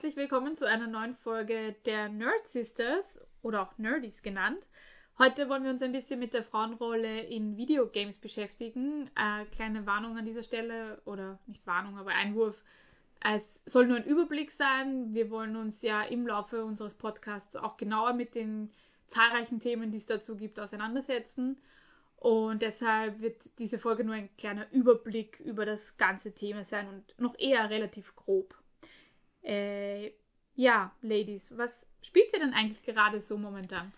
herzlich willkommen zu einer neuen Folge der Nerd Sisters oder auch Nerdies genannt. Heute wollen wir uns ein bisschen mit der Frauenrolle in Videogames beschäftigen. Äh, kleine Warnung an dieser Stelle oder nicht Warnung, aber Einwurf. Es soll nur ein Überblick sein. Wir wollen uns ja im Laufe unseres Podcasts auch genauer mit den zahlreichen Themen, die es dazu gibt, auseinandersetzen. Und deshalb wird diese Folge nur ein kleiner Überblick über das ganze Thema sein und noch eher relativ grob. Äh, ja, Ladies, was spielt ihr denn eigentlich gerade so momentan?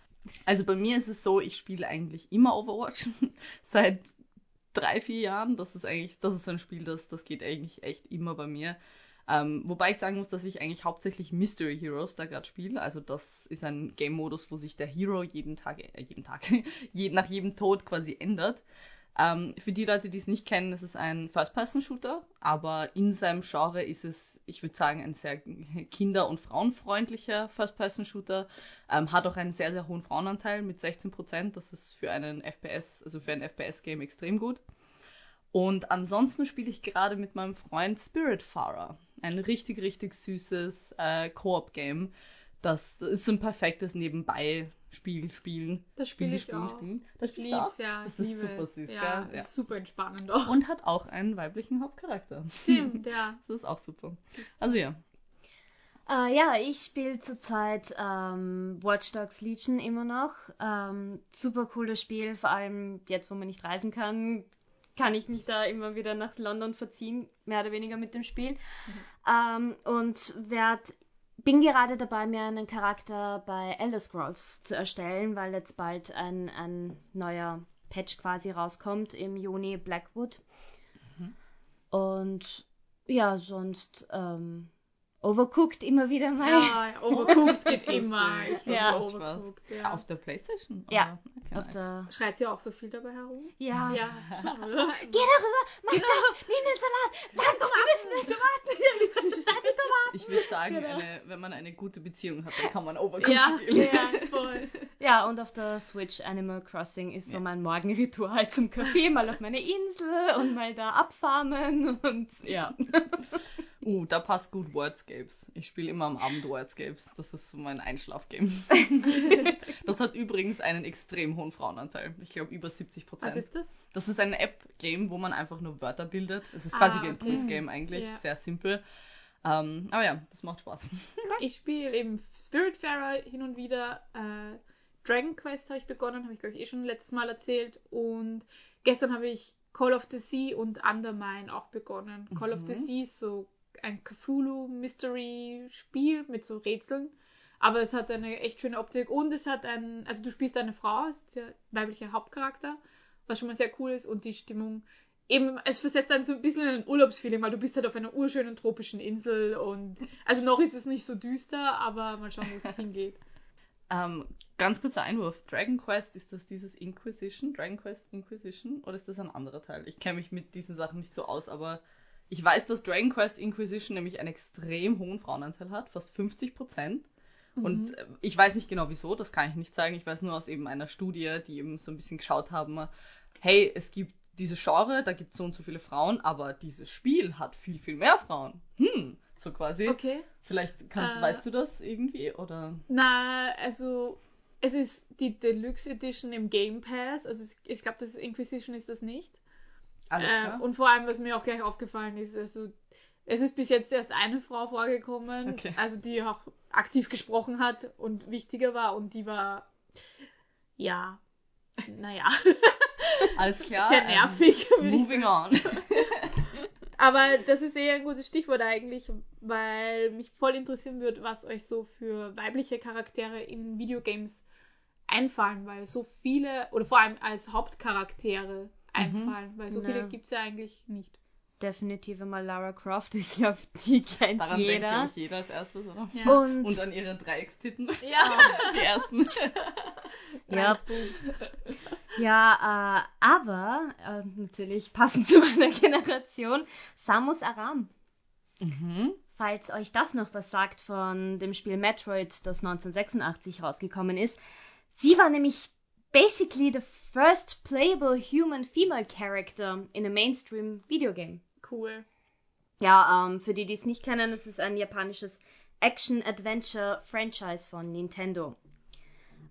Also bei mir ist es so, ich spiele eigentlich immer Overwatch seit drei, vier Jahren. Das ist eigentlich, das ist so ein Spiel, das, das geht eigentlich echt immer bei mir. Ähm, wobei ich sagen muss, dass ich eigentlich hauptsächlich Mystery Heroes da gerade spiele. Also das ist ein Game-Modus, wo sich der Hero jeden Tag, äh, jeden Tag, je, nach jedem Tod quasi ändert. Ähm, für die Leute, die es nicht kennen, es ist ein First-Person-Shooter, aber in seinem Genre ist es, ich würde sagen, ein sehr kinder- und frauenfreundlicher First-Person-Shooter. Ähm, hat auch einen sehr, sehr hohen Frauenanteil mit 16%. Das ist für einen FPS, also für ein FPS-Game extrem gut. Und ansonsten spiele ich gerade mit meinem Freund Spiritfarer. Ein richtig, richtig süßes äh, Koop-Game. Das ist so ein perfektes Nebenbei Spiel spielen. Das spiele ich spielen, auch. Spielen. Das ich lieb's, ja. Das ist liebe. super süß, ja, gell? Ja. Ist super entspannend auch. Und hat auch einen weiblichen Hauptcharakter. Stimmt, ja. Das ist auch super. Also ja. Uh, ja, ich spiele zurzeit ähm, Watch Dogs Legion immer noch. Ähm, super cooles Spiel, vor allem jetzt, wo man nicht reisen kann, kann ich mich da immer wieder nach London verziehen, mehr oder weniger mit dem Spiel. Mhm. Ähm, und werde bin gerade dabei, mir einen Charakter bei Elder Scrolls zu erstellen, weil jetzt bald ein, ein neuer Patch quasi rauskommt im Juni Blackwood. Mhm. Und ja, sonst ähm, Overcooked immer wieder mal. Ja, Overcooked geht immer. Ich ja. Overcooked, ja. Auf der Playstation? Ja. Okay, auf der... Schreit sie auch so viel dabei herum? Ja. Ja, schon, oder? Geh darüber, mach genau. das, nimm den Salat, sag Tomaten, Tomaten, schneid die Tomaten. Ich würde sagen, genau. eine, wenn man eine gute Beziehung hat, dann kann man Overcooked ja, spielen. Ja, voll. Ja, und auf der Switch Animal Crossing ist so mein Morgenritual zum Kaffee, mal auf meine Insel und mal da abfarmen und ja. Uh, da passt gut Wordscapes. Ich spiele immer am Abend Wordscapes. Das ist so mein Einschlafgame. das hat übrigens einen extrem hohen Frauenanteil. Ich glaube über 70 Prozent. Was ist das? Das ist ein App-Game, wo man einfach nur Wörter bildet. Es ist quasi ah, wie ein okay. Quiz-Game eigentlich. Ja. Sehr simpel. Ähm, aber ja, das macht Spaß. Ich spiele eben Spiritfarer hin und wieder. Äh, Dragon Quest habe ich begonnen, habe ich glaube ich eh schon letztes Mal erzählt. Und gestern habe ich Call of the Sea und Undermine auch begonnen. Call Mhm. of the Sea ist so ein Cthulhu-Mystery-Spiel mit so Rätseln. Aber es hat eine echt schöne Optik und es hat ein, also du spielst eine Frau, ist der weibliche Hauptcharakter, was schon mal sehr cool ist und die Stimmung, eben, es versetzt dann so ein bisschen in ein Urlaubsfeeling, weil du bist halt auf einer urschönen tropischen Insel und, also noch ist es nicht so düster, aber mal schauen, wo es hingeht. Ähm, ganz kurzer Einwurf. Dragon Quest, ist das dieses Inquisition? Dragon Quest Inquisition? Oder ist das ein anderer Teil? Ich kenne mich mit diesen Sachen nicht so aus, aber ich weiß, dass Dragon Quest Inquisition nämlich einen extrem hohen Frauenanteil hat, fast 50 Prozent. Und äh, ich weiß nicht genau wieso, das kann ich nicht sagen. Ich weiß nur aus eben einer Studie, die eben so ein bisschen geschaut haben, hey, es gibt diese Genre, da gibt es so und so viele Frauen, aber dieses Spiel hat viel, viel mehr Frauen. Hm, so quasi. Okay. Vielleicht kannst, Äh. weißt du das irgendwie, oder? Na, also, es ist die Deluxe Edition im Game Pass, also ich glaube, das Inquisition ist das nicht. Alles Äh, klar. und vor allem, was mir auch gleich aufgefallen ist, also es ist bis jetzt erst eine Frau vorgekommen, Okay. also die auch aktiv gesprochen hat und wichtiger war und die war, ja, naja, Alles klar. sehr ähm, nervig. würde ich Moving on. Aber das ist eher ein gutes Stichwort eigentlich, weil mich voll interessieren wird, was euch so für weibliche Charaktere in Videogames einfallen, weil so viele, oder vor allem als Hauptcharaktere einfallen, weil so Ja. viele gibt es ja eigentlich nicht. Definitiv einmal Lara Croft. Ich glaube, die kennt Daran denkt, jeder. glaube ich, jeder als erstes, oder? Ja. Und, Und an ihre Dreieckstitten. Ja, Die ersten. ja, ja äh, aber äh, natürlich passend zu meiner Generation, Samus Aram. Mhm. Falls euch das noch was sagt von dem Spiel Metroid, das 1986 rausgekommen ist. Sie war nämlich basically the first playable human female character in a mainstream video game. Cool. Ja, ähm, für die, die es nicht kennen, es ist ein japanisches Action-Adventure-Franchise von Nintendo.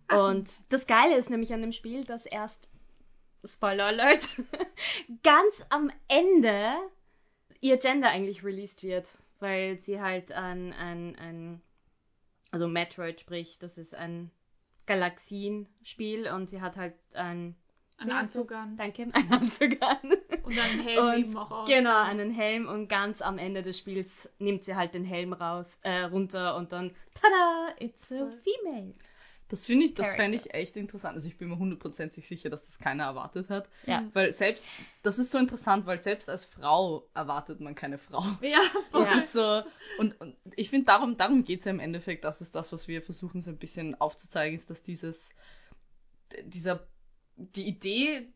Und das Geile ist nämlich an dem Spiel, dass erst, Spoiler Alert, ganz am Ende ihr Gender eigentlich released wird, weil sie halt ein, ein, ein also Metroid sprich, das ist ein Galaxienspiel und sie hat halt ein Ein wie heißt Anzug an. Danke, einen Anzug an. Und einen Helm Und eben auch auf. Genau, einen Helm und ganz am Ende des Spiels nimmt sie halt den Helm raus, äh, runter und dann, tada, it's a female. Das finde ich, das Character. fände ich echt interessant. Also ich bin mir hundertprozentig sicher, dass das keiner erwartet hat. Ja. Weil selbst, das ist so interessant, weil selbst als Frau erwartet man keine Frau. Ja, voll. Das ist so, und, und ich finde, darum, darum geht es ja im Endeffekt, das ist das, was wir versuchen so ein bisschen aufzuzeigen, ist, dass dieses, dieser, die Idee,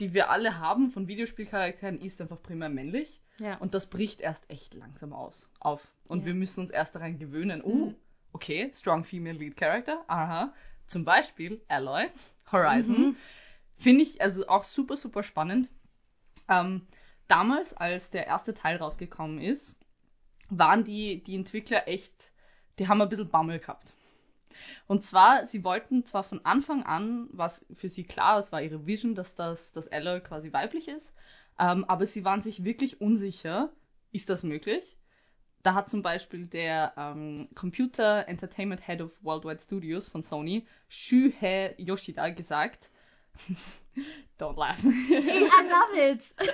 die wir alle haben von Videospielcharakteren, ist einfach primär männlich. Ja. Und das bricht erst echt langsam aus, auf. Und Ja. wir müssen uns erst daran gewöhnen, oh, Mhm. Okay, strong female lead character, aha. Zum Beispiel Alloy, Horizon. Mhm. Finde ich also auch super, super spannend. Ähm, damals, als der erste Teil rausgekommen ist, waren die, die Entwickler echt, die haben ein bisschen Bammel gehabt. Und zwar, sie wollten zwar von Anfang an, was für sie klar, es war ihre Vision, dass das, dass Alloy quasi weiblich ist, ähm, aber sie waren sich wirklich unsicher, ist das möglich? Da hat zum Beispiel der ähm, Computer Entertainment Head of Worldwide Studios von Sony, Shuhei Yoshida, gesagt, don't laugh. I love it.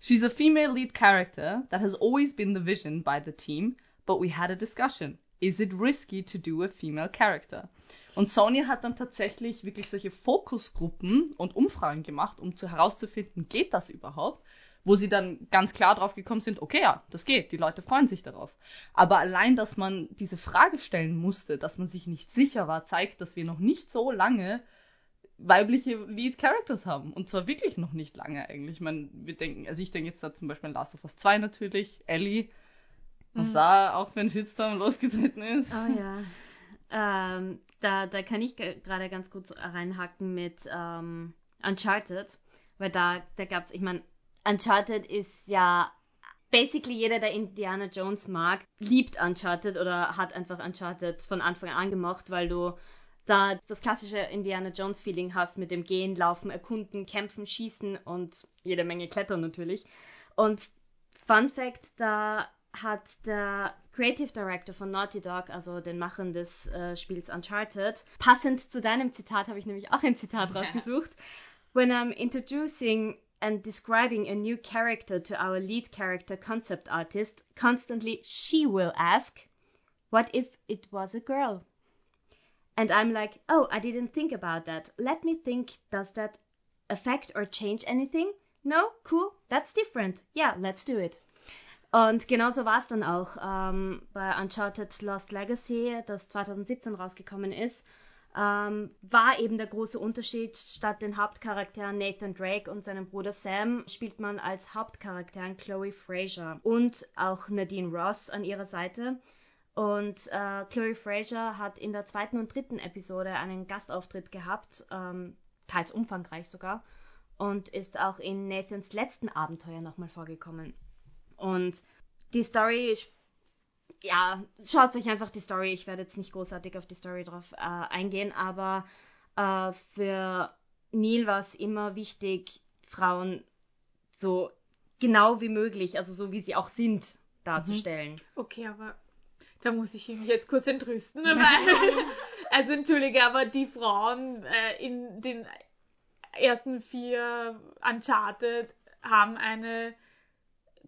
She's a female lead character that has always been the vision by the team, but we had a discussion. Is it risky to do a female character? Und Sony hat dann tatsächlich wirklich solche Fokusgruppen und Umfragen gemacht, um zu herauszufinden, geht das überhaupt? Wo sie dann ganz klar drauf gekommen sind, okay, ja, das geht, die Leute freuen sich darauf. Aber allein, dass man diese Frage stellen musste, dass man sich nicht sicher war, zeigt, dass wir noch nicht so lange weibliche Lead Characters haben. Und zwar wirklich noch nicht lange eigentlich. Ich meine, wir denken, also ich denke jetzt da zum Beispiel an Last of Us 2 natürlich, Ellie, was Mhm. da auch für ein Shitstorm losgetreten ist. Oh ja. Ähm, da, da kann ich ge- gerade ganz kurz reinhacken mit ähm, Uncharted, weil da, da gab es, ich meine, Uncharted ist ja basically jeder, der Indiana Jones mag, liebt Uncharted oder hat einfach Uncharted von Anfang an gemocht, weil du da das klassische Indiana Jones Feeling hast mit dem Gehen, Laufen, Erkunden, Kämpfen, Schießen und jede Menge Klettern natürlich. Und Fun Fact, da hat der Creative Director von Naughty Dog, also den Machern des äh, Spiels Uncharted, passend zu deinem Zitat habe ich nämlich auch ein Zitat rausgesucht. When I'm introducing and describing a new character to our lead character concept artist, constantly she will ask, What if it was a girl? And I'm like, Oh, I didn't think about that. Let me think, does that affect or change anything? No? Cool, that's different. Yeah, let's do it. Und genauso war es dann auch ähm, bei Uncharted Lost Legacy, das 2017 rausgekommen ist, ähm, war eben der große Unterschied. Statt den Hauptcharakteren Nathan Drake und seinem Bruder Sam spielt man als Hauptcharakteren Chloe Fraser und auch Nadine Ross an ihrer Seite. Und äh, Chloe Fraser hat in der zweiten und dritten Episode einen Gastauftritt gehabt, ähm, teils umfangreich sogar, und ist auch in Nathans letzten Abenteuer nochmal vorgekommen. Und die Story, ja, schaut euch einfach die Story. Ich werde jetzt nicht großartig auf die Story drauf äh, eingehen, aber äh, für Neil war es immer wichtig, Frauen so genau wie möglich, also so wie sie auch sind, darzustellen. Okay, aber da muss ich mich jetzt kurz entrüsten. Weil, also entschuldige, aber die Frauen äh, in den ersten vier Uncharted haben eine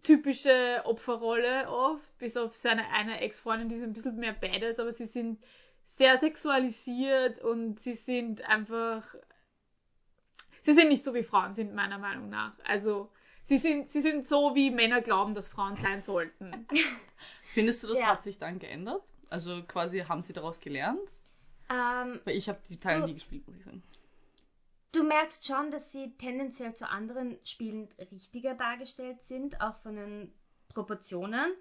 typische Opferrolle oft, bis auf seine eine Ex-Freundin, die ist ein bisschen mehr badass, aber sie sind sehr sexualisiert und sie sind einfach, sie sind nicht so wie Frauen sind, meiner Meinung nach. Also, sie sind, sie sind so, wie Männer glauben, dass Frauen sein sollten. Findest du, das Ja. hat sich dann geändert? Also quasi haben sie daraus gelernt? Ähm, Weil ich habe die Teile Du- nie gespielt, muss ich sagen. Du merkst schon, dass sie tendenziell zu anderen Spielen richtiger dargestellt sind, auch von den Proportionen.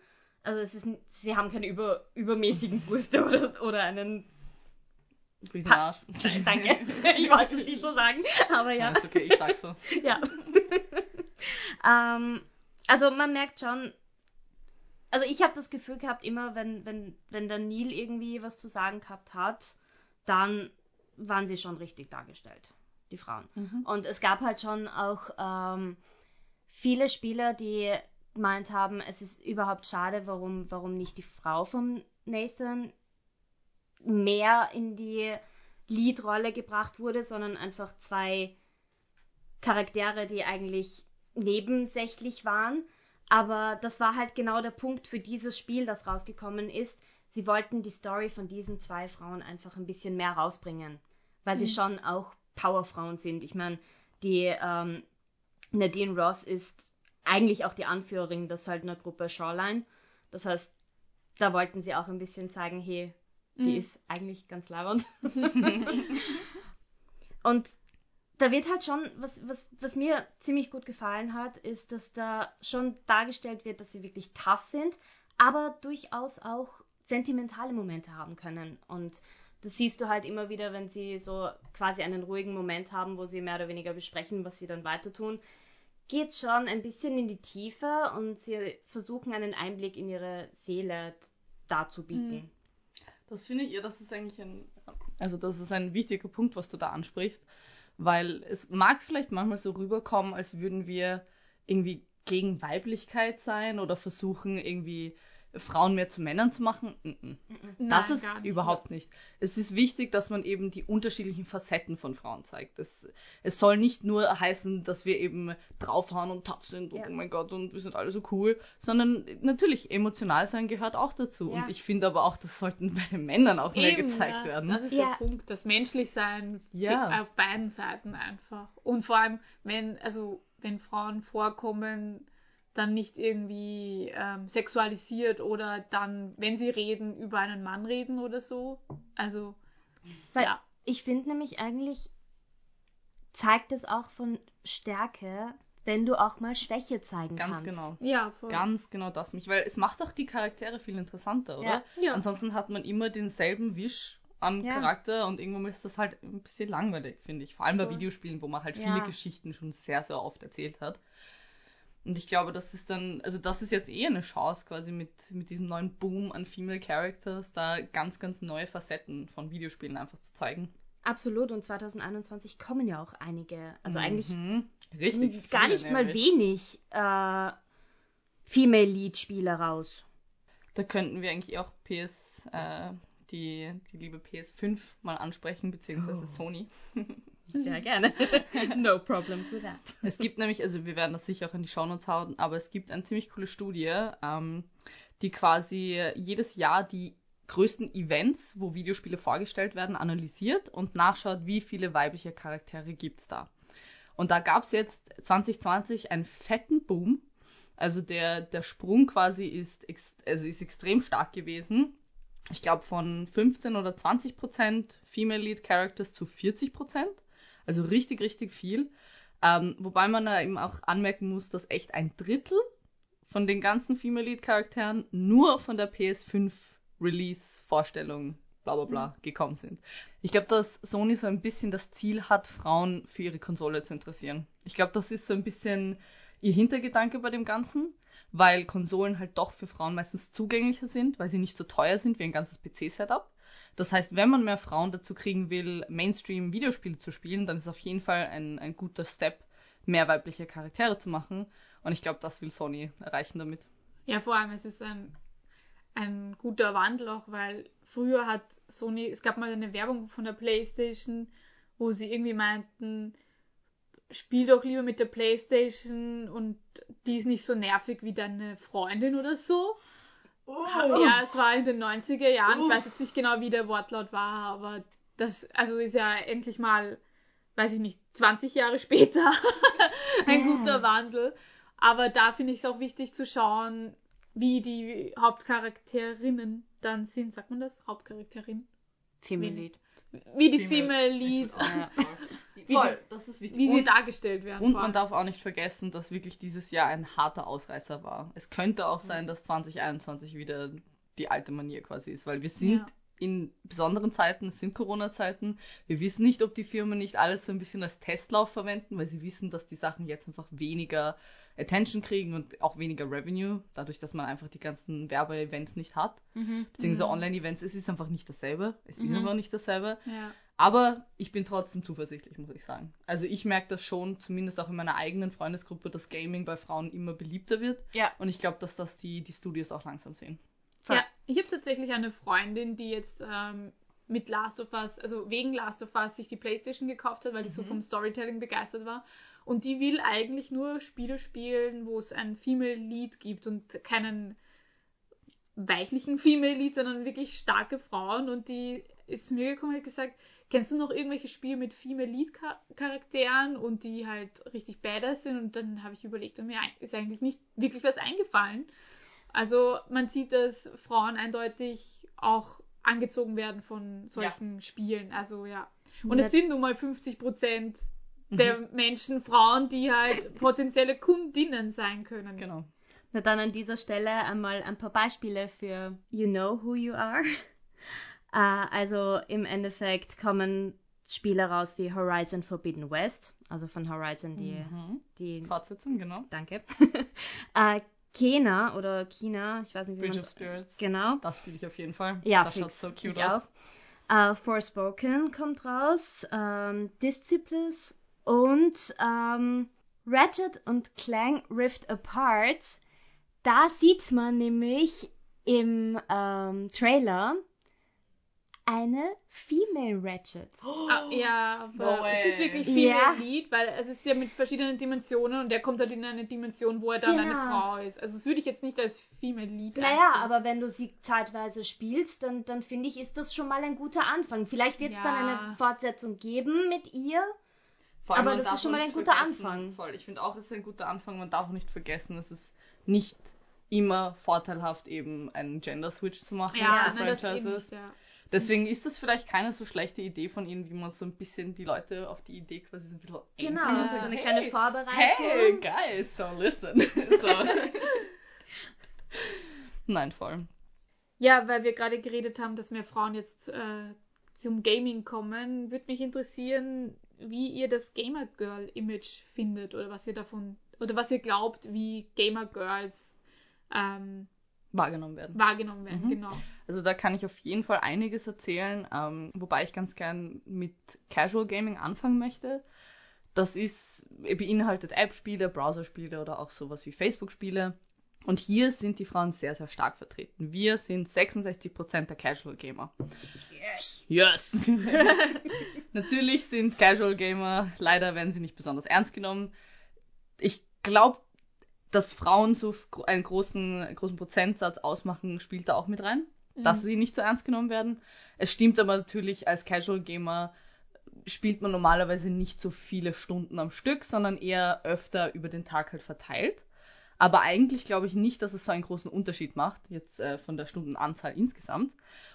Also es ist, sie haben keine über, übermäßigen Brüste oder, oder einen. Pa- Arsch. Danke, ich wollte es nicht so sagen, aber Ja, ja. ist okay, ich sag so. ja. ähm, also man merkt schon, also ich habe das Gefühl gehabt, immer wenn, wenn, wenn der Neil irgendwie was zu sagen gehabt hat, dann waren sie schon richtig dargestellt, die Frauen. Mhm. Und es gab halt schon auch ähm, viele Spieler, die gemeint haben, es ist überhaupt schade, warum, warum nicht die Frau von Nathan mehr in die Lead-Rolle gebracht wurde, sondern einfach zwei Charaktere, die eigentlich nebensächlich waren. Aber das war halt genau der Punkt für dieses Spiel, das rausgekommen ist. Sie wollten die Story von diesen zwei Frauen einfach ein bisschen mehr rausbringen, weil mhm. sie schon auch Powerfrauen sind. Ich meine, die ähm, Nadine Ross ist eigentlich auch die Anführerin der Söldnergruppe Shoreline. Das heißt, da wollten sie auch ein bisschen zeigen, hey, die mhm. ist eigentlich ganz labernd. und da wird halt schon, was, was, was mir ziemlich gut gefallen hat, ist, dass da schon dargestellt wird, dass sie wirklich tough sind, aber durchaus auch sentimentale Momente haben können. Und das siehst du halt immer wieder, wenn sie so quasi einen ruhigen Moment haben, wo sie mehr oder weniger besprechen, was sie dann weiter tun. Geht schon ein bisschen in die Tiefe und sie versuchen einen Einblick in ihre Seele darzubieten. Mhm. Das finde ich, ja, das ist eigentlich ein, also das ist ein wichtiger Punkt, was du da ansprichst, weil es mag vielleicht manchmal so rüberkommen, als würden wir irgendwie gegen Weiblichkeit sein oder versuchen irgendwie Frauen mehr zu Männern zu machen. Mm das Nein, ist nicht. überhaupt nicht. Es ist wichtig, dass man eben die unterschiedlichen Facetten von Frauen zeigt. Es, es soll nicht nur heißen, dass wir eben draufhauen und tough sind und ja. oh mein Gott und wir sind alle so cool, sondern natürlich emotional sein gehört auch dazu. Ja. Und ich finde aber auch, das sollten bei den Männern auch eben, mehr gezeigt ja. werden. Das ist der Punkt, das Menschlichsein ja. auf beiden Seiten einfach. Und vor allem, wenn, also wenn Frauen vorkommen, dann nicht irgendwie ähm, sexualisiert oder dann, wenn sie reden, über einen Mann reden oder so. Also, Weil ja. Ich finde nämlich eigentlich, zeigt es auch von Stärke, wenn du auch mal Schwäche zeigen Ganz kannst. Ganz genau. Ja, voll. Ganz genau das mich, weil es macht auch die Charaktere viel interessanter, oder? Ja. ja. Ansonsten hat man immer denselben Wisch an ja. Charakter und irgendwann ist das halt ein bisschen langweilig, finde ich. Vor allem bei Videospielen, wo man halt viele Geschichten schon sehr, sehr oft erzählt hat. Und ich glaube, das ist dann, also das ist jetzt eh eine Chance quasi mit, mit diesem neuen Boom an Female Characters, da ganz, ganz neue Facetten von Videospielen einfach zu zeigen. Absolut, und 2021 kommen ja auch einige, also mhm. eigentlich Richtig gar nicht nämlich. mal wenig äh, Female Lead Spieler raus. Da könnten wir eigentlich auch PS, äh, die, die liebe PS5 mal ansprechen, beziehungsweise oh. Sony. Ja, gerne. no problems with that. Es gibt nämlich, also wir werden das sicher auch in die Shownotes hauen, aber es gibt eine ziemlich coole Studie, ähm, die quasi jedes Jahr die größten Events, wo Videospiele vorgestellt werden, analysiert und nachschaut, wie viele weibliche Charaktere gibt's da. Und da gab's jetzt 2020 einen fetten Boom. Also der, der Sprung quasi ist, also ist extrem stark gewesen. Ich glaube von 15 oder 20 Prozent Female Lead Characters zu 40 Prozent. Also richtig, richtig viel. Ähm, wobei man da eben auch anmerken muss, dass echt ein Drittel von den ganzen Female Lead Charakteren nur von der PS5 Release Vorstellung bla bla bla mhm. gekommen sind. Ich glaube, dass Sony so ein bisschen das Ziel hat, Frauen für ihre Konsole zu interessieren. Ich glaube, das ist so ein bisschen ihr Hintergedanke bei dem Ganzen, weil Konsolen halt doch für Frauen meistens zugänglicher sind, weil sie nicht so teuer sind wie ein ganzes PC-Setup. Das heißt, wenn man mehr Frauen dazu kriegen will, Mainstream-Videospiele zu spielen, dann ist auf jeden Fall ein, ein guter Step, mehr weibliche Charaktere zu machen. Und ich glaube, das will Sony erreichen damit. Ja, vor allem, es ist ein, ein guter Wandel auch, weil früher hat Sony, es gab mal eine Werbung von der PlayStation, wo sie irgendwie meinten, spiel doch lieber mit der PlayStation und die ist nicht so nervig wie deine Freundin oder so. Oh. Ja, es war in den 90er Jahren. Uff. Ich weiß jetzt nicht genau, wie der Wortlaut war, aber das also ist ja endlich mal, weiß ich nicht, 20 Jahre später ein yeah. guter Wandel. Aber da finde ich es auch wichtig zu schauen, wie die Hauptcharakterinnen dann sind. Sagt man das? Hauptcharakterin? Lead. Wie die Female Lead. Voll, das ist wichtig. Wie sie und, dargestellt werden. Und man darf auch nicht vergessen, dass wirklich dieses Jahr ein harter Ausreißer war. Es könnte auch sein, dass 2021 wieder die alte Manier quasi ist, weil wir sind ja. in besonderen Zeiten, es sind Corona-Zeiten. Wir wissen nicht, ob die Firmen nicht alles so ein bisschen als Testlauf verwenden, weil sie wissen, dass die Sachen jetzt einfach weniger Attention kriegen und auch weniger Revenue, dadurch, dass man einfach die ganzen Werbe-Events nicht hat. Mhm. Beziehungsweise mhm. Online-Events, es ist einfach nicht dasselbe. Es ist mhm. einfach nicht dasselbe. Ja. Aber ich bin trotzdem zuversichtlich, muss ich sagen. Also ich merke das schon, zumindest auch in meiner eigenen Freundesgruppe, dass Gaming bei Frauen immer beliebter wird. Ja. Und ich glaube, dass das die, die Studios auch langsam sehen. Voll. Ja, ich habe tatsächlich eine Freundin, die jetzt ähm, mit Last of Us, also wegen Last of Us sich die Playstation gekauft hat, weil die mhm. so vom Storytelling begeistert war. Und die will eigentlich nur Spiele spielen, wo es ein Female Lead gibt und keinen weichlichen Female Lead, sondern wirklich starke Frauen. Und die ist zu mir gekommen und hat gesagt, kennst du noch irgendwelche Spiele mit Female Lead Charakteren und die halt richtig badass sind? Und dann habe ich überlegt und mir ist eigentlich nicht wirklich was eingefallen. Also man sieht, dass Frauen eindeutig auch angezogen werden von solchen ja. Spielen. Also ja. Und es sind nun mal 50 Prozent der mhm. Menschen, Frauen, die halt potenzielle Kundinnen sein können. Genau. Na dann an dieser Stelle einmal ein paar Beispiele für You Know Who You Are. Uh, also im Endeffekt kommen Spiele raus wie Horizon Forbidden West, also von Horizon die, mhm. die Fortsetzung, genau. Danke. uh, Kena oder China, ich weiß nicht wie Bridge of Spirits. Genau. Das spiele ich auf jeden Fall. Ja, das schaut so cute aus. Uh, Forspoken kommt raus, ähm, Disciples und um, ähm, Ratchet und Clank Rift Apart. Da sieht man nämlich im ähm, Trailer, eine Female Ratchet. Oh, ah, ja, aber no es ist wirklich Female ja. Lead, weil es ist ja mit verschiedenen Dimensionen und der kommt halt in eine Dimension, wo er dann genau. eine Frau ist. Also das würde ich jetzt nicht als Female Lead Naja, aber wenn du sie zeitweise spielst, dann, dann finde ich, ist das schon mal ein guter Anfang. Vielleicht wird es ja. dann eine Fortsetzung geben mit ihr. Allem, aber das ist schon mal ein guter Anfang. Voll. Ich finde auch, es ist ein guter Anfang. Man darf auch nicht vergessen, es ist nicht immer vorteilhaft, eben einen Gender Switch zu machen ja, für Franchises. Nicht, ja. Deswegen ist das vielleicht keine so schlechte Idee von ihnen, wie man so ein bisschen die Leute auf die Idee quasi so ein bisschen Genau, ja. so eine hey, kleine Vorbereitung. Hey, guys, so listen. so. Nein, voll. Ja, weil wir gerade geredet haben, dass mehr Frauen jetzt äh, zum Gaming kommen, würde mich interessieren, wie ihr das Gamer Girl Image findet oder was ihr davon oder was ihr glaubt, wie Gamer Girls ähm, wahrgenommen werden. Wahrgenommen werden, mhm. genau. Also da kann ich auf jeden Fall einiges erzählen, ähm, wobei ich ganz gern mit Casual Gaming anfangen möchte. Das ist, beinhaltet App-Spiele, Browser-Spiele oder auch sowas wie Facebook-Spiele. Und hier sind die Frauen sehr, sehr stark vertreten. Wir sind 66% der Casual Gamer. Yes! Yes! Natürlich sind Casual Gamer, leider werden sie nicht besonders ernst genommen. Ich glaube, dass Frauen so einen großen, großen Prozentsatz ausmachen, spielt da auch mit rein. Mhm. Dass sie nicht so ernst genommen werden. Es stimmt aber natürlich, als Casual Gamer spielt man normalerweise nicht so viele Stunden am Stück, sondern eher öfter über den Tag halt verteilt. Aber eigentlich glaube ich nicht, dass es so einen großen Unterschied macht, jetzt äh, von der Stundenanzahl insgesamt.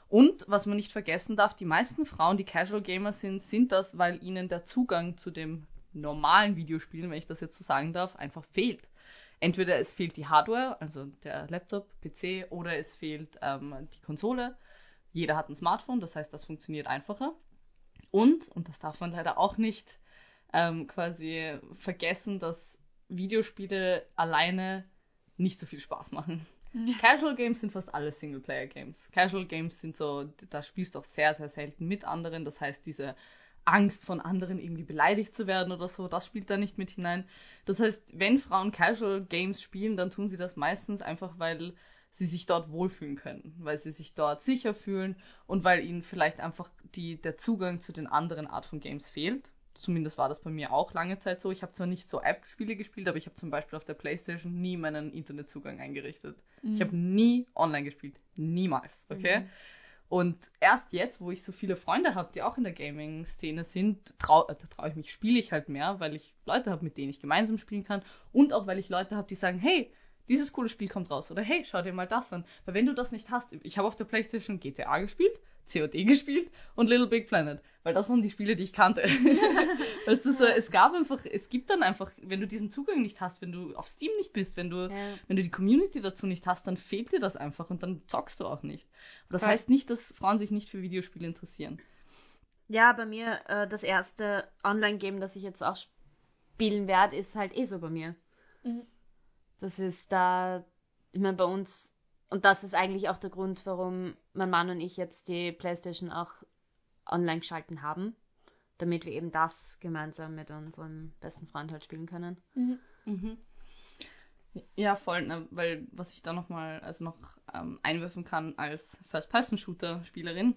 Und was man nicht vergessen darf, die meisten Frauen, die Casual Gamer sind, sind das, weil ihnen der Zugang zu dem normalen Videospielen, wenn ich das jetzt so sagen darf, einfach fehlt entweder es fehlt die Hardware, also der Laptop, PC, oder es fehlt ähm, die Konsole. Jeder hat ein Smartphone, das heißt, das funktioniert einfacher. Und, und das darf man leider auch nicht ähm, quasi vergessen, dass Videospiele alleine nicht so viel Spaß machen. Ja. Casual Games sind fast alle Singleplayer Games. Casual Games sind so, da spielst du auch sehr, sehr selten mit anderen. Das heißt, diese Angst von anderen irgendwie beleidigt zu werden oder so, das spielt da nicht mit hinein. Das heißt, wenn Frauen Casual Games spielen, dann tun sie das meistens einfach, weil sie sich dort wohlfühlen können, weil sie sich dort sicher fühlen und weil ihnen vielleicht einfach die, der Zugang zu den anderen Art von Games fehlt. Zumindest war das bei mir auch lange Zeit so. Ich habe zwar nicht so App-Spiele gespielt, aber ich habe zum Beispiel auf der PlayStation nie meinen Internetzugang eingerichtet. Mhm. Ich habe nie online gespielt. Niemals, okay? Mhm. Und erst jetzt, wo ich so viele Freunde habe, die auch in der Gaming-Szene sind, trau, äh, traue ich mich, spiele ich halt mehr, weil ich Leute habe, mit denen ich gemeinsam spielen kann. Und auch, weil ich Leute habe, die sagen, hey, dieses coole Spiel kommt raus. Oder hey, schau dir mal das an. Weil wenn du das nicht hast, ich habe auf der Playstation GTA gespielt, COD gespielt und Little Big Planet, weil das waren die Spiele, die ich kannte. weißt du, so, es gab einfach, es gibt dann einfach, wenn du diesen Zugang nicht hast, wenn du auf Steam nicht bist, wenn du, ja. wenn du die Community dazu nicht hast, dann fehlt dir das einfach und dann zockst du auch nicht. Aber das ja. heißt nicht, dass Frauen sich nicht für Videospiele interessieren. Ja, bei mir äh, das erste Online-Game, das ich jetzt auch spielen werde, ist halt eh so bei mir. Mhm. Das ist da, ich meine, bei uns, und das ist eigentlich auch der Grund, warum mein Mann und ich jetzt die Playstation auch online geschalten haben, damit wir eben das gemeinsam mit unserem besten Freund halt spielen können. Mhm. Mhm. Ja, voll, ne? weil was ich da nochmal also noch ähm, einwerfen kann als First-Person-Shooter-Spielerin,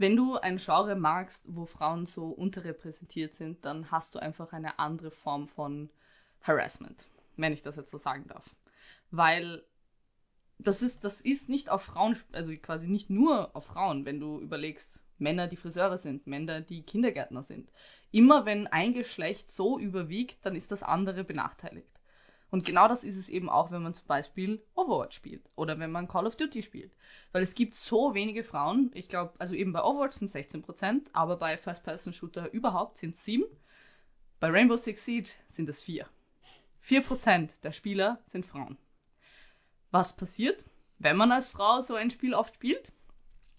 wenn du ein Genre magst, wo Frauen so unterrepräsentiert sind, dann hast du einfach eine andere Form von Harassment, wenn ich das jetzt so sagen darf. Weil das ist, das ist nicht auf Frauen, also quasi nicht nur auf Frauen, wenn du überlegst, Männer, die Friseure sind, Männer, die Kindergärtner sind. Immer wenn ein Geschlecht so überwiegt, dann ist das andere benachteiligt. Und genau das ist es eben auch, wenn man zum Beispiel Overwatch spielt oder wenn man Call of Duty spielt. Weil es gibt so wenige Frauen, ich glaube, also eben bei Overwatch sind 16%, aber bei First-Person-Shooter überhaupt sind es 7. Bei Rainbow Six Siege sind es 4. 4% der Spieler sind Frauen. Was passiert, wenn man als Frau so ein Spiel oft spielt?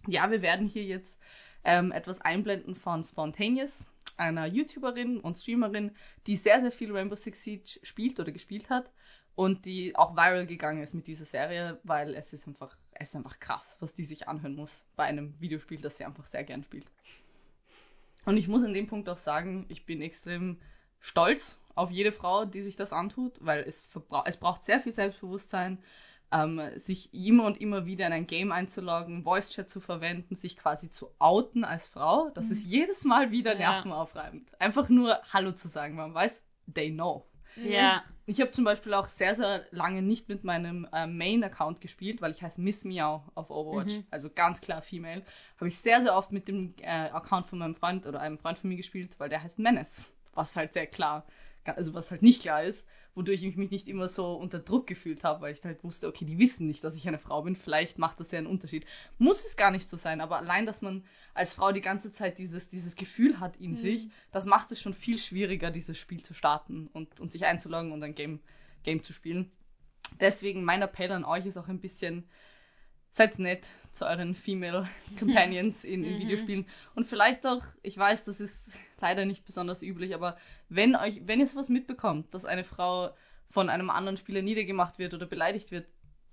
Ja, wir werden hier jetzt ähm, etwas einblenden von Spontaneous einer YouTuberin und Streamerin, die sehr, sehr viel Rainbow Six Siege spielt oder gespielt hat und die auch viral gegangen ist mit dieser Serie, weil es ist einfach, es ist einfach krass, was die sich anhören muss bei einem Videospiel, das sie einfach sehr gern spielt. Und ich muss an dem Punkt auch sagen, ich bin extrem stolz auf jede Frau, die sich das antut, weil es, es braucht sehr viel Selbstbewusstsein, ähm, sich immer und immer wieder in ein Game einzuloggen, Voice Chat zu verwenden, sich quasi zu outen als Frau, das mhm. ist jedes Mal wieder nervenaufreibend. Ja. Einfach nur Hallo zu sagen, man weiß, they know. Ja. Ich habe zum Beispiel auch sehr, sehr lange nicht mit meinem äh, Main-Account gespielt, weil ich heiße Miss Meow auf Overwatch, mhm. also ganz klar Female. Habe ich sehr, sehr oft mit dem äh, Account von meinem Freund oder einem Freund von mir gespielt, weil der heißt Menace, was halt sehr klar, also was halt nicht klar ist wodurch ich mich nicht immer so unter Druck gefühlt habe, weil ich halt wusste, okay, die wissen nicht, dass ich eine Frau bin, vielleicht macht das ja einen Unterschied. Muss es gar nicht so sein, aber allein, dass man als Frau die ganze Zeit dieses, dieses Gefühl hat in mhm. sich, das macht es schon viel schwieriger, dieses Spiel zu starten und, und sich einzuloggen und ein Game, Game zu spielen. Deswegen mein Appell an euch ist auch ein bisschen, seid nett zu euren Female Companions in, in mhm. Videospielen. Und vielleicht auch, ich weiß, das ist leider nicht besonders üblich, aber wenn euch, wenn ihr sowas mitbekommt, dass eine Frau von einem anderen Spieler niedergemacht wird oder beleidigt wird,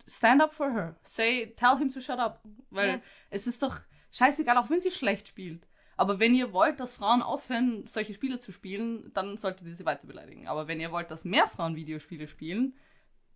stand up for her. Say, tell him to shut up. Weil ja. es ist doch scheißegal, auch wenn sie schlecht spielt. Aber wenn ihr wollt, dass Frauen aufhören, solche Spiele zu spielen, dann solltet ihr sie weiter beleidigen. Aber wenn ihr wollt, dass mehr Frauen Videospiele spielen,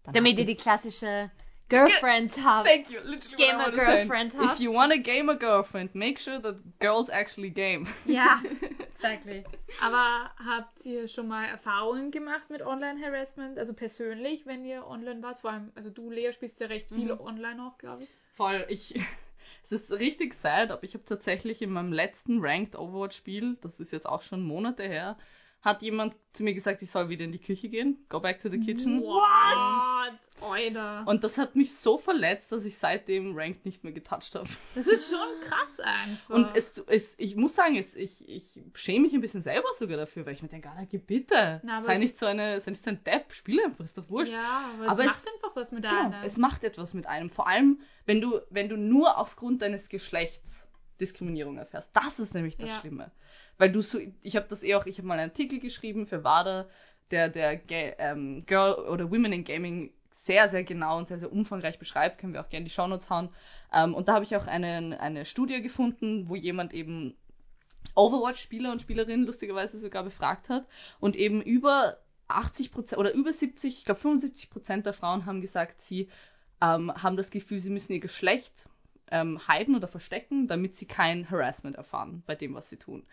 dann damit ihr die klassische girlfriends have. Thank you. Literally gamer girlfriends have. If you want to game a girlfriend, make sure that girls actually game. Ja, exactly. Aber habt ihr schon mal Erfahrungen gemacht mit Online-Harassment? Also persönlich, wenn ihr online wart? Vor allem, also du, Lea, spielst ja recht viel mhm. online auch, glaube ich. Voll. Ich, es ist richtig sad, aber ich habe tatsächlich in meinem letzten Ranked Overwatch-Spiel, das ist jetzt auch schon Monate her, hat jemand zu mir gesagt, ich soll wieder in die Küche gehen. Go back to the kitchen. What? Alter. Und das hat mich so verletzt, dass ich seitdem Ranked nicht mehr getoucht habe. Das ist schon krass einfach. Und es, es, ich muss sagen, es, ich, ich schäme mich ein bisschen selber sogar dafür, weil ich mir denke, geh bitte. Na, sei, nicht so eine, sei nicht so ein Depp, spiel einfach, ist doch wurscht. Ja, aber es aber macht es, einfach was mit genau, einem. Es macht etwas mit einem. Vor allem, wenn du, wenn du nur aufgrund deines Geschlechts Diskriminierung erfährst. Das ist nämlich das ja. Schlimme. Weil du so, ich habe das eh auch, ich habe mal einen Artikel geschrieben für WADA, der der ähm, Girl oder Women in Gaming sehr, sehr genau und sehr, sehr umfangreich beschreibt, können wir auch gerne die Shownotes hauen. Ähm, und da habe ich auch einen, eine Studie gefunden, wo jemand eben Overwatch-Spieler und Spielerinnen lustigerweise sogar befragt hat und eben über 80 Prozent oder über 70, ich glaube 75 Prozent der Frauen haben gesagt, sie ähm, haben das Gefühl, sie müssen ihr Geschlecht ähm, heiden oder verstecken, damit sie kein Harassment erfahren bei dem, was sie tun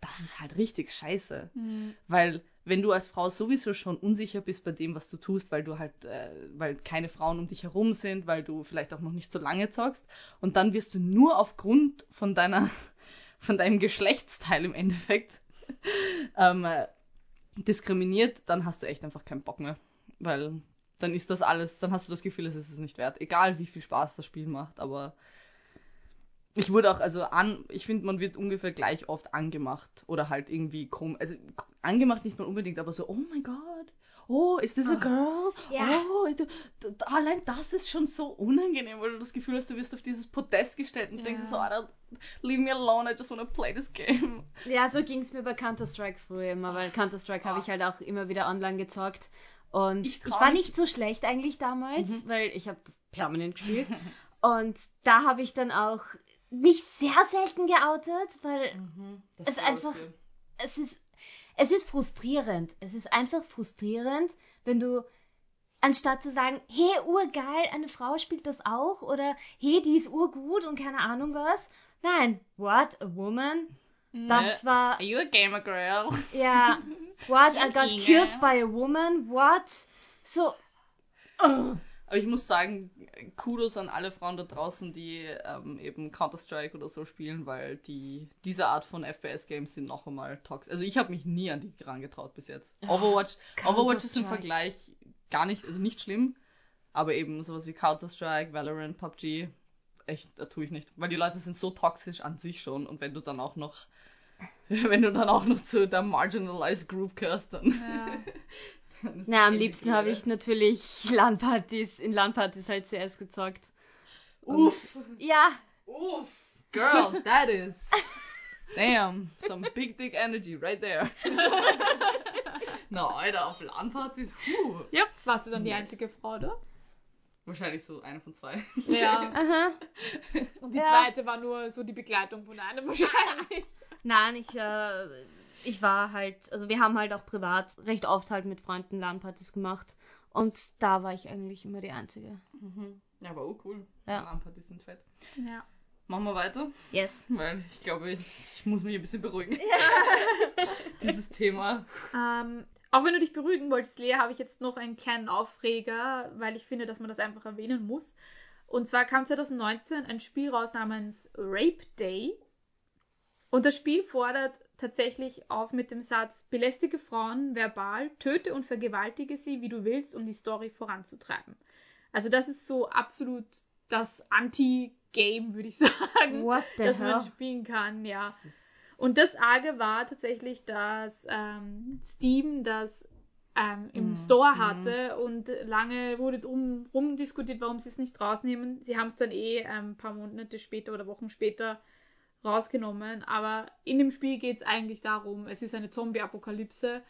das ist halt richtig scheiße. Mhm. Weil wenn du als Frau sowieso schon unsicher bist bei dem, was du tust, weil du halt, äh, weil keine Frauen um dich herum sind, weil du vielleicht auch noch nicht so lange zockst und dann wirst du nur aufgrund von deiner, von deinem Geschlechtsteil im Endeffekt ähm, äh, diskriminiert, dann hast du echt einfach keinen Bock mehr. Weil dann ist das alles, dann hast du das Gefühl, es ist es nicht wert. Egal wie viel Spaß das Spiel macht, aber ich wurde auch, also an, ich finde, man wird ungefähr gleich oft angemacht oder halt irgendwie komisch, also angemacht nicht mal unbedingt, aber so, oh mein Gott, oh, ist das a girl? Ja. Oh, du, du, allein das ist schon so unangenehm, weil du das Gefühl hast, du wirst auf dieses Podest gestellt und ja. denkst so, Alter, leave me alone, I just wanna play this game. Ja, so ging es mir bei Counter-Strike früher immer, weil Counter-Strike habe ich halt auch immer wieder online gezockt Und Ich ich, war nicht so schlecht eigentlich damals, Mhm. weil ich habe das permanent gespielt. Und da habe ich dann auch mich sehr selten geoutet, weil Mhm, Es ist einfach- es ist, es ist frustrierend. Es ist einfach frustrierend, wenn du anstatt zu sagen, hey, urgeil, eine Frau spielt das auch oder hey, die ist urgut und keine Ahnung was. Nein, what, a woman? Das war, Are you a gamer girl? ja, what, I got killed by a woman, what? So, Aber ich muss sagen, Kudos an alle Frauen da draußen, die ähm, eben Counter-Strike oder so spielen, weil die diese Art von FPS-Games sind noch einmal toxisch. Also ich habe mich nie an die rangetraut bis jetzt. Overwatch, Overwatch ist im. Vergleich gar nicht, also nicht schlimm, aber eben sowas wie Counter-Strike, Valorant, PUBG, echt, da tue ich nicht. Weil die Leute sind so toxisch an sich schon und wenn du dann auch noch, wenn du dann auch noch zu der Marginalized Group gehörst, dann. Ja. na, am liebsten echt habe ich natürlich LAN-Partys, in LAN-Partys halt CS gezockt. Uff! Ja, Oof, girl, that is. Damn, some big dick energy right there. Na, Alter, auf LAN-Partys, puh. Warst du dann die einzige Frau, oder? Wahrscheinlich so eine von zwei. Ja. aha. Und die Ja. zweite war nur so die Begleitung von einem wahrscheinlich. Nein, ich, äh, ich war halt, also wir haben halt auch privat recht oft halt mit Freunden LAN-Partys gemacht. Und da war ich eigentlich immer die Einzige. Mhm. Ja, aber oh cool. Ja. LAN-Partys sind fett. Ja. Machen wir weiter, Yes. weil ich glaube, ich, ich muss mich ein bisschen beruhigen. Dieses Thema. Ähm, auch wenn du dich beruhigen wolltest, Lea, habe ich jetzt noch einen kleinen Aufreger, weil ich finde, dass man das einfach erwähnen muss. Und zwar kam 2019 ein Spiel raus namens Rape Day. Und das Spiel fordert tatsächlich auf mit dem Satz, belästige Frauen verbal, töte und vergewaltige sie, wie du willst, um die Story voranzutreiben. Also das ist so absolut das Anti-Game, würde ich sagen, das man spielen kann, ja. Und das Arge war tatsächlich, dass ähm, Steam das ähm, im Mhm. Store Mhm. hatte und lange wurde drum rumdiskutiert, warum sie es nicht rausnehmen. Sie haben es dann eh ähm, ein paar Monate später oder Wochen später rausgenommen. Aber in dem Spiel geht es eigentlich darum, es ist eine Zombie-Apokalypse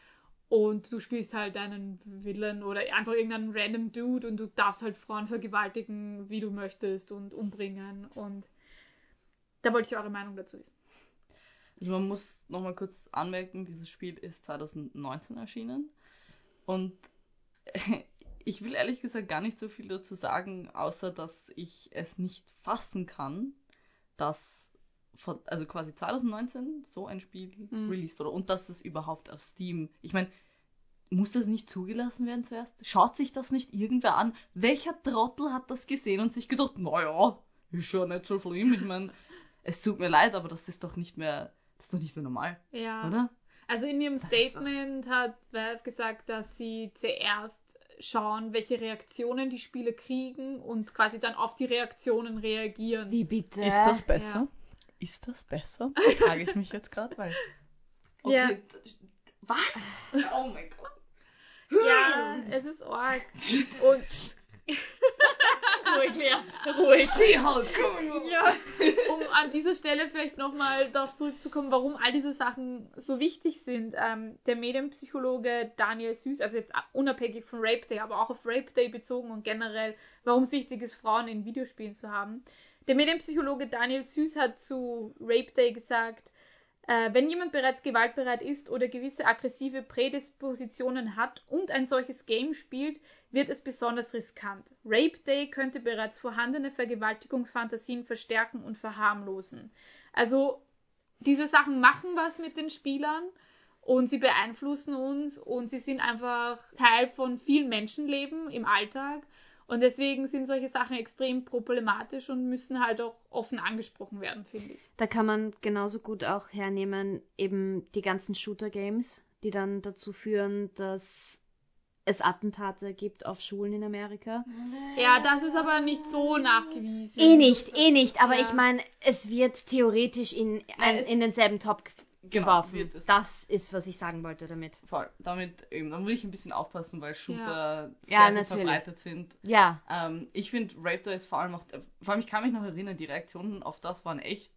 und du spielst halt einen Villain oder einfach irgendeinen random Dude und du darfst halt Frauen vergewaltigen, wie du möchtest und umbringen. Und da wollte ich eure Meinung dazu wissen. Also man muss nochmal kurz anmerken, dieses Spiel ist 2019 erschienen. Und ich will ehrlich gesagt gar nicht so viel dazu sagen, außer dass ich es nicht fassen kann, dass von, also quasi 2019 so ein Spiel Mhm. released wurde und dass es überhaupt auf Steam. Ich meine, muss das nicht zugelassen werden zuerst? Schaut sich das nicht irgendwer an? Welcher Trottel hat das gesehen und sich gedacht, naja, ist ja nicht so schlimm. Ich meine, es tut mir leid, aber das ist doch nicht mehr, das ist doch nicht mehr normal, Ja. oder? Also in ihrem ist doch- Statement hat Valve gesagt, dass sie zuerst schauen, welche Reaktionen die Spieler kriegen und quasi dann auf die Reaktionen reagieren. Wie bitte? Ist das besser? Ja. Ist das besser? Frage ich mich jetzt gerade, weil. Okay. Ja. Was? Oh mein Gott. Ja, es ist arg. Und Ruhig, Lea. Ruhig. ja, um an dieser Stelle vielleicht nochmal darauf zurückzukommen, warum all diese Sachen so wichtig sind. Ähm, der Medienpsychologe Daniel Süß, also jetzt unabhängig von Rape Day, aber auch auf Rape Day bezogen und generell, warum es wichtig ist, Frauen in Videospielen zu haben. Der Medienpsychologe Daniel Süß hat zu Rape Day gesagt, äh, wenn jemand bereits gewaltbereit ist oder gewisse aggressive Prädispositionen hat und ein solches Game spielt, wird es besonders riskant. Rape Day könnte bereits vorhandene Vergewaltigungsfantasien verstärken und verharmlosen. Also diese Sachen machen was mit den Spielern und sie beeinflussen uns und sie sind einfach Teil von vielen Menschenleben im Alltag und deswegen sind solche Sachen extrem problematisch und müssen halt auch offen angesprochen werden, finde ich. Da kann man genauso gut auch hernehmen, eben die ganzen Shooter-Games, die dann dazu führen, dass es Attentate gibt auf Schulen in Amerika. Ja, das ist aber nicht so nachgewiesen. Eh nicht, eh nicht, aber Ja. ich meine, es wird theoretisch in, ein, in denselben Topf Genau, geworfen. Das ist, was ich sagen wollte damit. Voll. Damit eben, da muss ich ein bisschen aufpassen, weil Shooter sehr, Ja, sehr verbreitet sind. Ja, Ähm, ich finde, Day ist vor allem auch, vor allem, ich kann mich noch erinnern, die Reaktionen auf das waren echt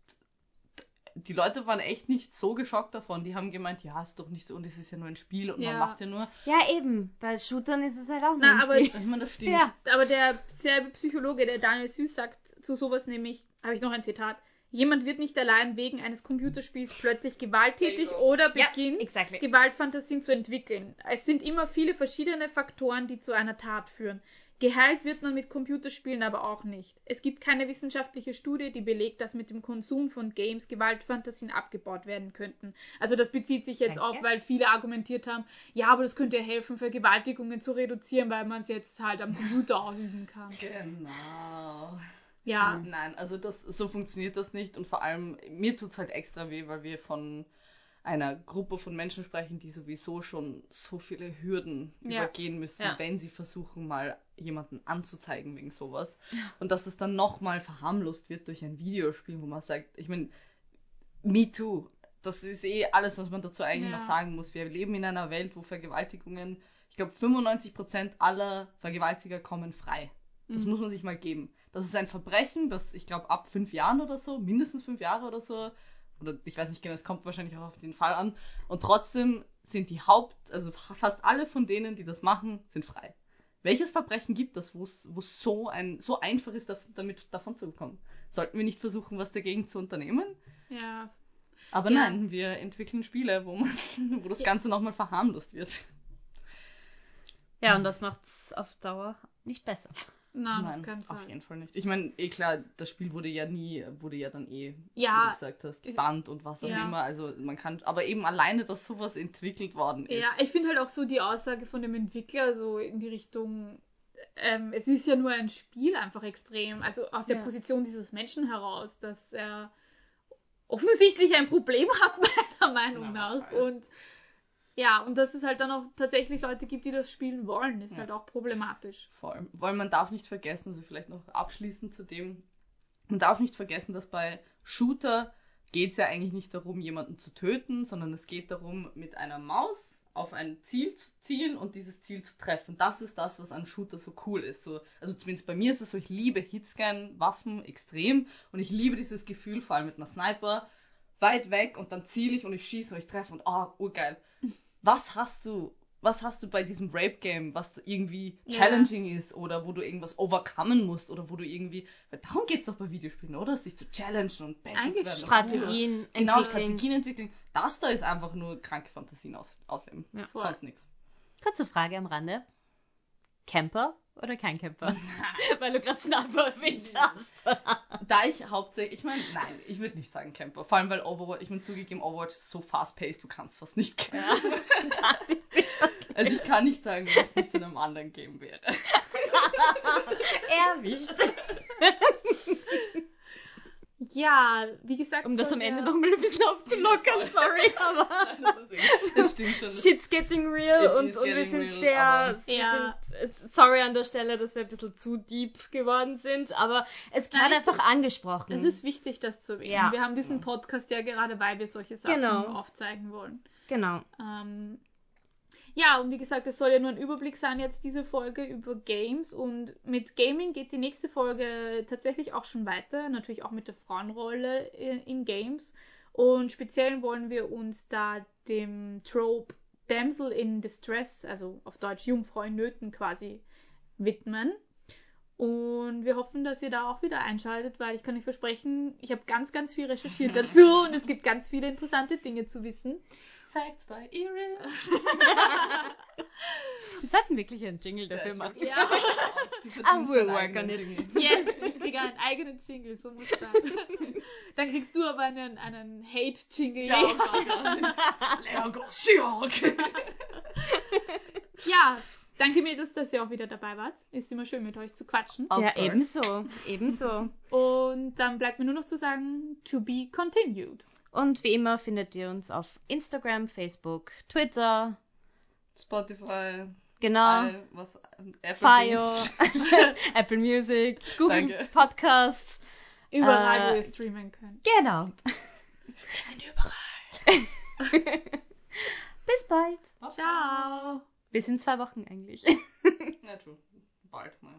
die Leute waren echt nicht so geschockt davon. Die haben gemeint, ja, ist doch nicht so und es ist ja nur ein Spiel und Ja. man macht ja nur. Ja, eben. Bei Shootern ist es halt auch Na, ein aber- Spiel. Ich meine, das stimmt. Ja. Aber der selbe Psychologe, der Daniel Süß, sagt zu sowas nämlich, habe ich noch ein Zitat, jemand wird nicht allein wegen eines Computerspiels plötzlich gewalttätig oder Ja, beginnt, exactly. Gewaltfantasien zu entwickeln. Es sind immer viele verschiedene Faktoren, die zu einer Tat führen. Geheilt wird man mit Computerspielen aber auch nicht. Es gibt keine wissenschaftliche Studie, die belegt, dass mit dem Konsum von Games Gewaltfantasien abgebaut werden könnten. Also das bezieht sich jetzt Danke. auf, weil viele argumentiert haben, ja, aber das könnte helfen, Vergewaltigungen zu reduzieren, weil man es jetzt halt am Computer ausüben kann. Genau. Ja, Nein, also das, so funktioniert das nicht und vor allem, mir tut's halt extra weh, weil wir von einer Gruppe von Menschen sprechen, die sowieso schon so viele Hürden Ja. übergehen müssen, Ja. wenn sie versuchen, mal jemanden anzuzeigen wegen sowas. Und dass es dann nochmal verharmlost wird durch ein Videospiel, wo man sagt, ich meine, me too. Das ist eh alles, was man dazu eigentlich Ja. noch sagen muss. Wir leben in einer Welt, wo Vergewaltigungen, ich glaube, 95% aller Vergewaltiger kommen frei. Das Mhm. muss man sich mal geben. Das ist ein Verbrechen, das ich glaube ab fünf Jahren oder so, mindestens fünf Jahre oder so, oder ich weiß nicht genau, es kommt wahrscheinlich auch auf den Fall an. Und trotzdem sind die Haupt, also fast alle von denen, die das machen, sind frei. Welches Verbrechen gibt es, wo es so ein so einfach ist, damit davon zu bekommen? Sollten wir nicht versuchen, was dagegen zu unternehmen? ja. Aber Ja. nein, wir entwickeln Spiele, wo man, wo das Ja. Ganze nochmal verharmlost wird. Ja, und das macht's auf Dauer nicht besser. Nein, Nein, auf keinen auf Fall. jeden Fall nicht. Ich meine, eh klar, das Spiel wurde ja nie, wurde ja dann eh, wie Ja, du gesagt hast, Band und was auch ja. immer. Also man kann, aber eben alleine, dass sowas entwickelt worden ist. Ja, ich finde halt auch so die Aussage von dem Entwickler so in die Richtung, ähm, es ist ja nur ein Spiel einfach extrem. Also aus der Ja. Position dieses Menschen heraus, dass er offensichtlich ein Problem hat, meiner Meinung Na, nach. Und ja, und dass es halt dann auch tatsächlich Leute gibt, die das spielen wollen, ist Ja. halt auch problematisch. Voll. Weil man darf nicht vergessen, also vielleicht noch abschließend zu dem, man darf nicht vergessen, dass bei Shooter geht es ja eigentlich nicht darum, jemanden zu töten, sondern es geht darum, mit einer Maus auf ein Ziel zu zielen und dieses Ziel zu treffen. Das ist das, was an Shooter so cool ist. So, also zumindest bei mir ist es so, ich liebe Hitscan-Waffen extrem und ich liebe dieses Gefühl, vor allem mit einer Sniper, weit weg und dann ziele ich und ich schieße und ich treffe und oh, urgeil. Was hast du, was hast du bei diesem Rape-Game, was irgendwie Ja. challenging ist oder wo du irgendwas overcomen musst oder wo du irgendwie, weil darum geht's doch bei Videospielen, oder? Sich zu challengen und besser Eigentlich zu werden. Strategien Genau, entwickeln. Strategien entwickeln. Das da ist einfach nur kranke Fantasien aus, ausleben. Ja. Sonst nichts. Kurze Frage am Rande. Camper oder kein Camper? Weil du gerade Sniper erwähnt hast. Da ich hauptsächlich, ich meine, nein, ich würde nicht sagen Camper. Vor allem, weil Overwatch, ich meine, zugegeben, Overwatch ist so fast-paced, du kannst fast nicht campen. Also ich kann nicht sagen, dass es nicht in einem anderen Game wäre. Erwischt. Ja, wie gesagt, Um das am Ende noch mal ein bisschen aufzulockern, sorry, aber Das stimmt schon. shit's getting real It und, und wir sind real, sehr, wir Ja. sind, sorry an der Stelle, dass wir ein bisschen zu deep geworden sind, aber es Nein, gehört einfach angesprochen. Es ist wichtig, das zu erwähnen. Ja. Wir haben diesen Podcast ja gerade, weil wir solche Sachen Genau. aufzeigen wollen. genau. Ähm, ja, und wie gesagt, es soll ja nur ein Überblick sein jetzt diese Folge über Games. Und mit Gaming geht die nächste Folge tatsächlich auch schon weiter, natürlich auch mit der Frauenrolle in, in Games. Und speziell wollen wir uns da dem Trope Damsel in Distress, also auf Deutsch Jungfrau in Nöten quasi widmen. Und wir hoffen, dass ihr da auch wieder einschaltet, weil ich kann euch versprechen, ich habe ganz, ganz viel recherchiert dazu und es gibt ganz viele interessante Dinge zu wissen. Facts by Iris. Wir sollten wirklich einen Jingle dafür machen. Ja. Du I will work on it. Jingle. Yes, ich kriege einen eigenen Jingle, so muss sein. Dann kriegst du aber einen, einen Hate-Jingle. Ja, oh Gott, ja. Leo goes She-Hulk. Ja, danke Mädels, dass ihr auch wieder dabei wart. Ist immer schön mit euch zu quatschen. Of ja, course. ebenso. Ebenso. Und dann bleibt mir nur noch zu sagen, to be continued. Und wie immer findet ihr uns auf Instagram, Facebook, Twitter, Spotify, genau, all, was Fio, everything. Apple Music, Google Danke. Podcasts. Überall, wo Äh, ihr streamen könnt. Genau. Wir sind überall. Bis bald. Ciao. Bis in zwei Wochen eigentlich. Na true. Bald, ne?